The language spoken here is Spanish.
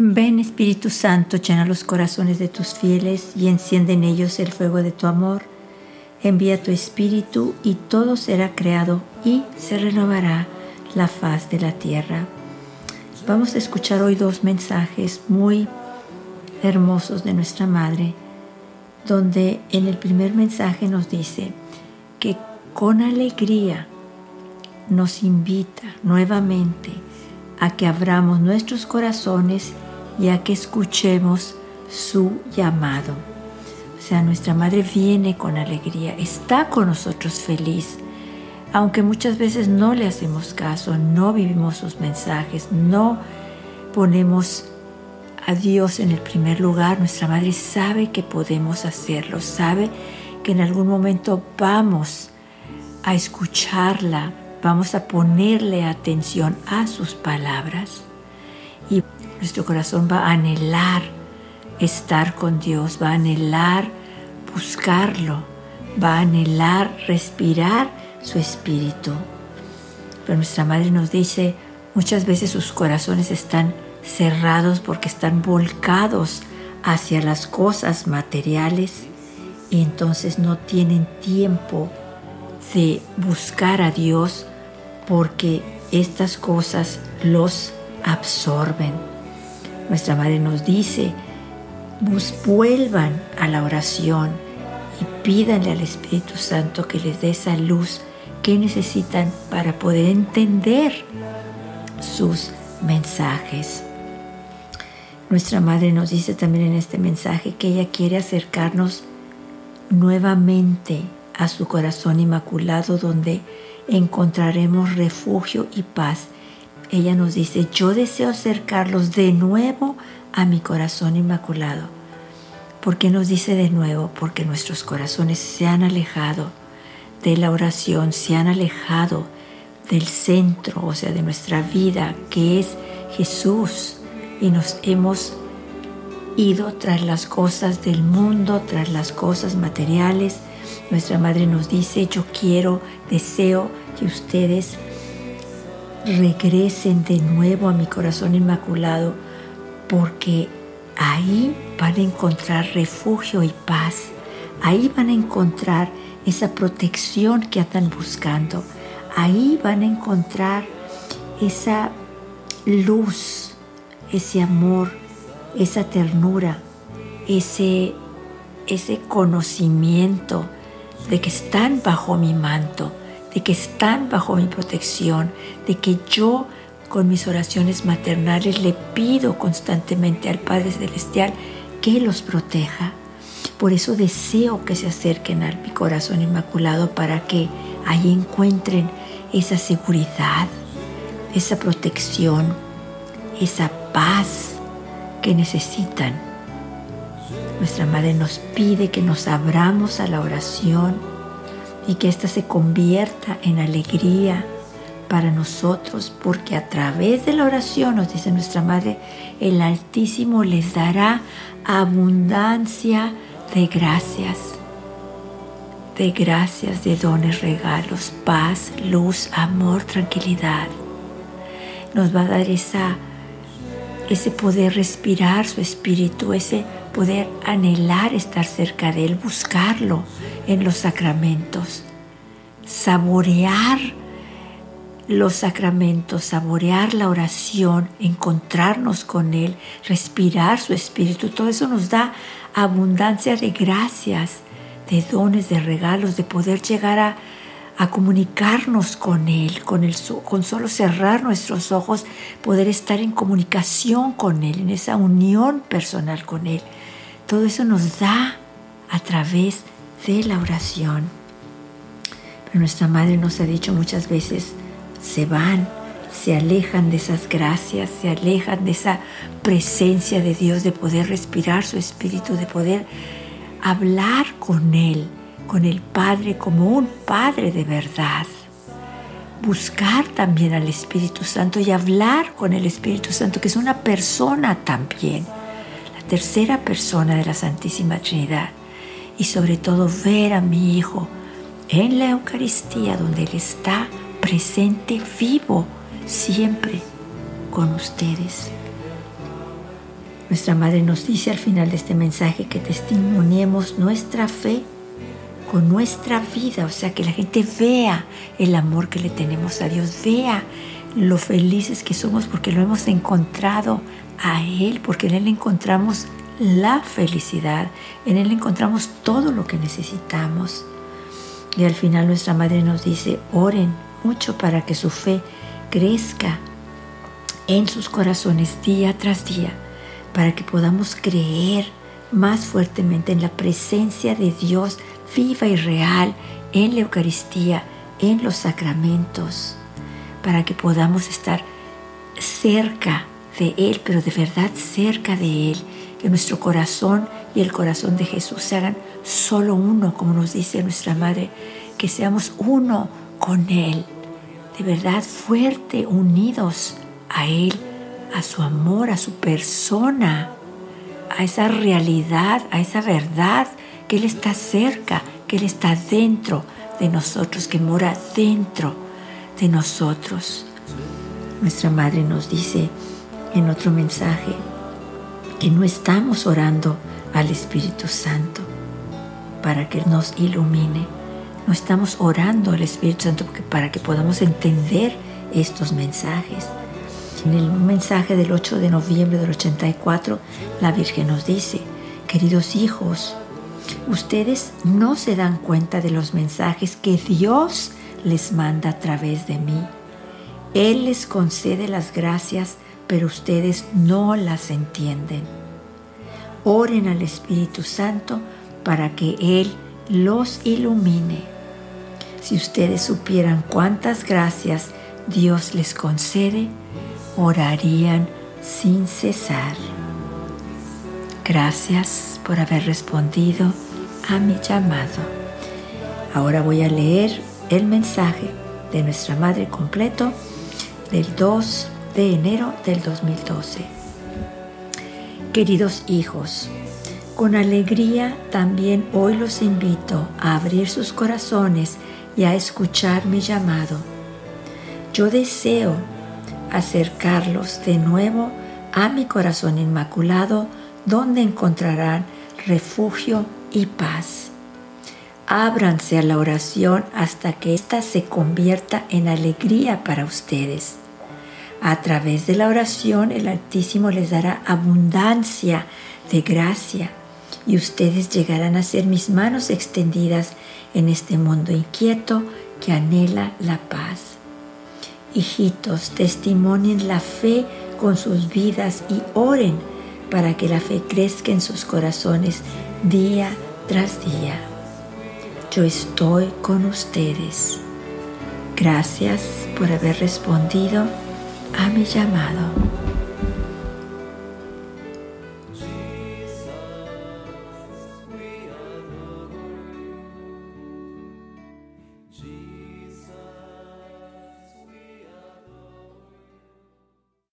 Ven Espíritu Santo, llena los corazones de tus fieles y enciende en ellos el fuego de tu amor. Envía tu Espíritu y todo será creado y se renovará la faz de la tierra. Vamos a escuchar hoy dos mensajes muy hermosos de nuestra Madre, donde en el primer mensaje nos dice con alegría nos invita nuevamente a que abramos nuestros corazones ya que escuchemos su llamado. O sea, nuestra Madre viene con alegría, está con nosotros feliz, aunque muchas veces no le hacemos caso, no vivimos sus mensajes, no ponemos a Dios en el primer lugar, nuestra Madre sabe que podemos hacerlo, sabe que en algún momento vamos a escucharla, vamos a ponerle atención a sus palabras y nuestro corazón va a anhelar estar con Dios, va a anhelar buscarlo, va a anhelar respirar su espíritu. Pero nuestra madre nos dice, muchas veces sus corazones están cerrados porque están volcados hacia las cosas materiales y entonces no tienen tiempo de buscar a Dios porque estas cosas los absorben. Nuestra Madre nos dice, vuelvan a la oración y pídanle al Espíritu Santo que les dé esa luz que necesitan para poder entender sus mensajes. Nuestra Madre nos dice también en este mensaje que ella quiere acercarnos nuevamente a su corazón inmaculado donde encontraremos refugio y paz ella nos dice, yo deseo acercarlos de nuevo a mi corazón inmaculado. ¿Por qué nos dice de nuevo? Porque nuestros corazones se han alejado de la oración, se han alejado del centro, o sea, de nuestra vida, que es Jesús, y nos hemos ido tras las cosas del mundo, tras las cosas materiales. Nuestra madre nos dice, yo quiero, deseo que ustedes regresen de nuevo a mi corazón inmaculado, porque ahí van a encontrar refugio y paz. Ahí van a encontrar esa protección que andan buscando. Ahí van a encontrar esa luz, ese amor, esa ternura, ese, ese conocimiento de que están bajo mi manto de que están bajo mi protección, de que yo con mis oraciones maternales le pido constantemente al Padre Celestial que los proteja. Por eso deseo que se acerquen a mi corazón inmaculado para que ahí encuentren esa seguridad, esa protección, esa paz que necesitan. Nuestra Madre nos pide que nos abramos a la oración, y que ésta se convierta en alegría para nosotros, porque a través de la oración, nos dice nuestra Madre, el Altísimo les dará abundancia de gracias, de gracias, de dones, regalos, paz, luz, amor, tranquilidad. Nos va a dar esa, ese poder respirar su espíritu, ese poder anhelar estar cerca de Él, buscarlo en los sacramentos, saborear los sacramentos, saborear la oración, encontrarnos con Él, respirar su espíritu, todo eso nos da abundancia de gracias, de dones, de regalos, de poder llegar a, comunicarnos con Él, con, el, con solo cerrar nuestros ojos, poder estar en comunicación con Él, en esa unión personal con Él. Todo eso nos da a través de la oración. Pero nuestra Madre nos ha dicho muchas veces, se van, se alejan de esas gracias, se alejan de esa presencia de Dios, de poder respirar su espíritu, de poder hablar con Él, con el Padre como un Padre de verdad. Buscar también al Espíritu Santo y hablar con el Espíritu Santo, que es una persona también tercera persona de la Santísima Trinidad y sobre todo ver a mi Hijo en la Eucaristía, donde Él está presente, vivo, siempre con ustedes. Nuestra Madre nos dice al final de este mensaje que testimoniemos nuestra fe con nuestra vida, o sea, que la gente vea el amor que le tenemos a Dios, vea lo felices que somos porque lo hemos encontrado a Él, porque en Él encontramos la felicidad, en Él encontramos todo lo que necesitamos. Y al final nuestra Madre nos dice, oren mucho para que su fe crezca en sus corazones día tras día para que podamos creer más fuertemente en la presencia de Dios viva y real en la Eucaristía, en los sacramentos, para que podamos estar cerca de Él, pero de verdad cerca de Él, que nuestro corazón y el corazón de Jesús se hagan solo uno, como nos dice nuestra Madre, que seamos uno con Él, de verdad fuerte, unidos a Él a su amor, a su persona, a esa realidad, a esa verdad, que Él está cerca, que Él está dentro de nosotros, que mora dentro de nosotros. Nuestra Madre nos dice en otro mensaje que no estamos orando al Espíritu Santo para que nos ilumine. No estamos orando al Espíritu Santo para que podamos entender estos mensajes. En el mensaje del 8 de noviembre del 84, la Virgen nos dice, queridos hijos, ustedes no se dan cuenta de los mensajes que Dios les manda a través de mí. Él les concede las gracias, pero ustedes no las entienden. Oren al Espíritu Santo para que Él los ilumine. Si ustedes supieran cuántas gracias Dios les concede, orarían sin cesar. Gracias por haber respondido a mi llamado. Ahora voy a leer el mensaje de nuestra Madre completo del 2 de enero del 2012. Queridos hijos, con alegría también hoy los invito a abrir sus corazones y a escuchar mi llamado. Yo deseo acercarlos de nuevo a mi corazón inmaculado, donde encontrarán refugio y paz. Ábranse a la oración hasta que ésta se convierta en alegría para ustedes. A través de la oración el Altísimo les dará abundancia de gracia y ustedes llegarán a ser mis manos extendidas en este mundo inquieto que anhela la paz. Hijitos, testimonien la fe con sus vidas y oren para que la fe crezca en sus corazones día tras día. Yo estoy con ustedes. Gracias por haber respondido a mi llamado.